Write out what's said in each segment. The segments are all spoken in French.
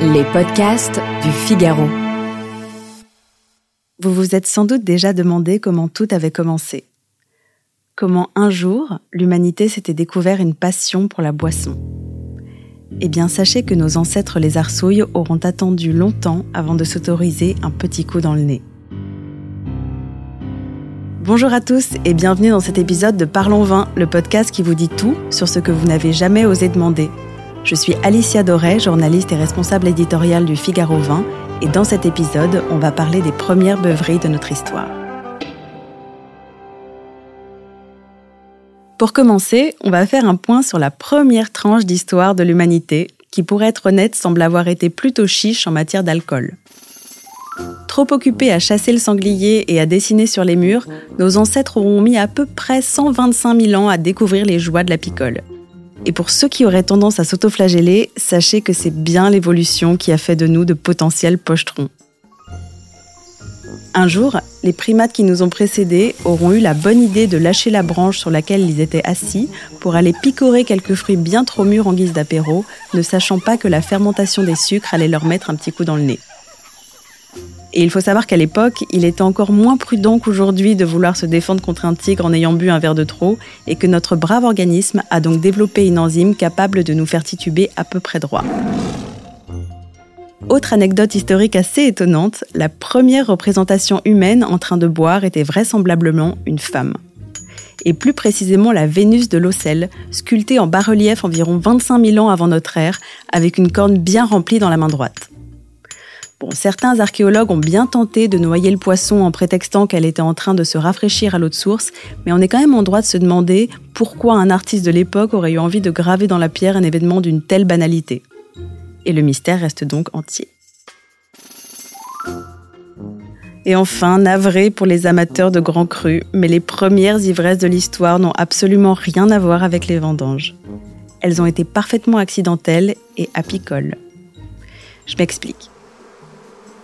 Les podcasts du Figaro. Vous vous êtes sans doute déjà demandé comment tout avait commencé. Comment un jour, l'humanité s'était découvert une passion pour la boisson. Eh bien, sachez que nos ancêtres les arsouilles auront attendu longtemps avant de s'autoriser un petit coup dans le nez. Bonjour à tous et bienvenue dans cet épisode de Parlons Vin, le podcast qui vous dit tout sur ce que vous n'avez jamais osé demander. Je suis Alicia Doré, journaliste et responsable éditoriale du Figaro Vin, et dans cet épisode, on va parler des premières beuveries de notre histoire. Pour commencer, on va faire un point sur la première tranche d'histoire de l'humanité, qui pour être honnête semble avoir été plutôt chiche en matière d'alcool. Trop occupés à chasser le sanglier et à dessiner sur les murs, nos ancêtres auront mis à peu près 125 000 ans à découvrir les joies de la picole. Et pour ceux qui auraient tendance à s'autoflageller, sachez que c'est bien l'évolution qui a fait de nous de potentiels pochetrons. Un jour, les primates qui nous ont précédés auront eu la bonne idée de lâcher la branche sur laquelle ils étaient assis pour aller picorer quelques fruits bien trop mûrs en guise d'apéro, ne sachant pas que la fermentation des sucres allait leur mettre un petit coup dans le nez. Et il faut savoir qu'à l'époque, il était encore moins prudent qu'aujourd'hui de vouloir se défendre contre un tigre en ayant bu un verre de trop, et que notre brave organisme a donc développé une enzyme capable de nous faire tituber à peu près droit. Autre anecdote historique assez étonnante, la première représentation humaine en train de boire était vraisemblablement une femme. Et plus précisément la Vénus de l'Ocelle, sculptée en bas-relief environ 25 000 ans avant notre ère, avec une corne bien remplie dans la main droite. Bon, certains archéologues ont bien tenté de noyer le poisson en prétextant qu'elle était en train de se rafraîchir à l'eau de source, mais on est quand même en droit de se demander pourquoi un artiste de l'époque aurait eu envie de graver dans la pierre un événement d'une telle banalité et le mystère reste donc entier. Et enfin, navré pour les amateurs de grands crus, mais les premières ivresses de l'histoire n'ont absolument rien à voir avec les vendanges. Elles ont été parfaitement accidentelles et apicoles. Je m'explique.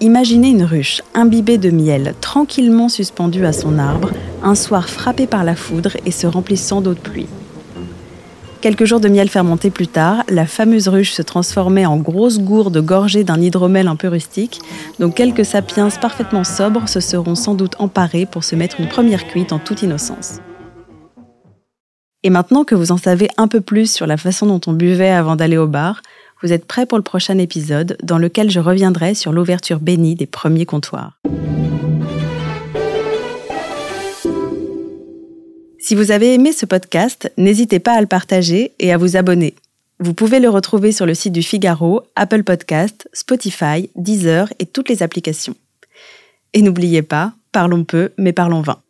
Imaginez une ruche imbibée de miel, tranquillement suspendue à son arbre, un soir frappé par la foudre et se remplissant d'eau de pluie. Quelques jours de miel fermenté plus tard, la fameuse ruche se transformait en grosse gourde gorgée d'un hydromel un peu rustique, donc quelques sapiens parfaitement sobres se seront sans doute emparés pour se mettre une première cuite en toute innocence. Et maintenant que vous en savez un peu plus sur la façon dont on buvait avant d'aller au bar, vous êtes prêts pour le prochain épisode dans lequel je reviendrai sur l'ouverture bénie des premiers comptoirs. Si vous avez aimé ce podcast, n'hésitez pas à le partager et à vous abonner. Vous pouvez le retrouver sur le site du Figaro, Apple Podcast, Spotify, Deezer et toutes les applications. Et n'oubliez pas, parlons peu, mais parlons vin.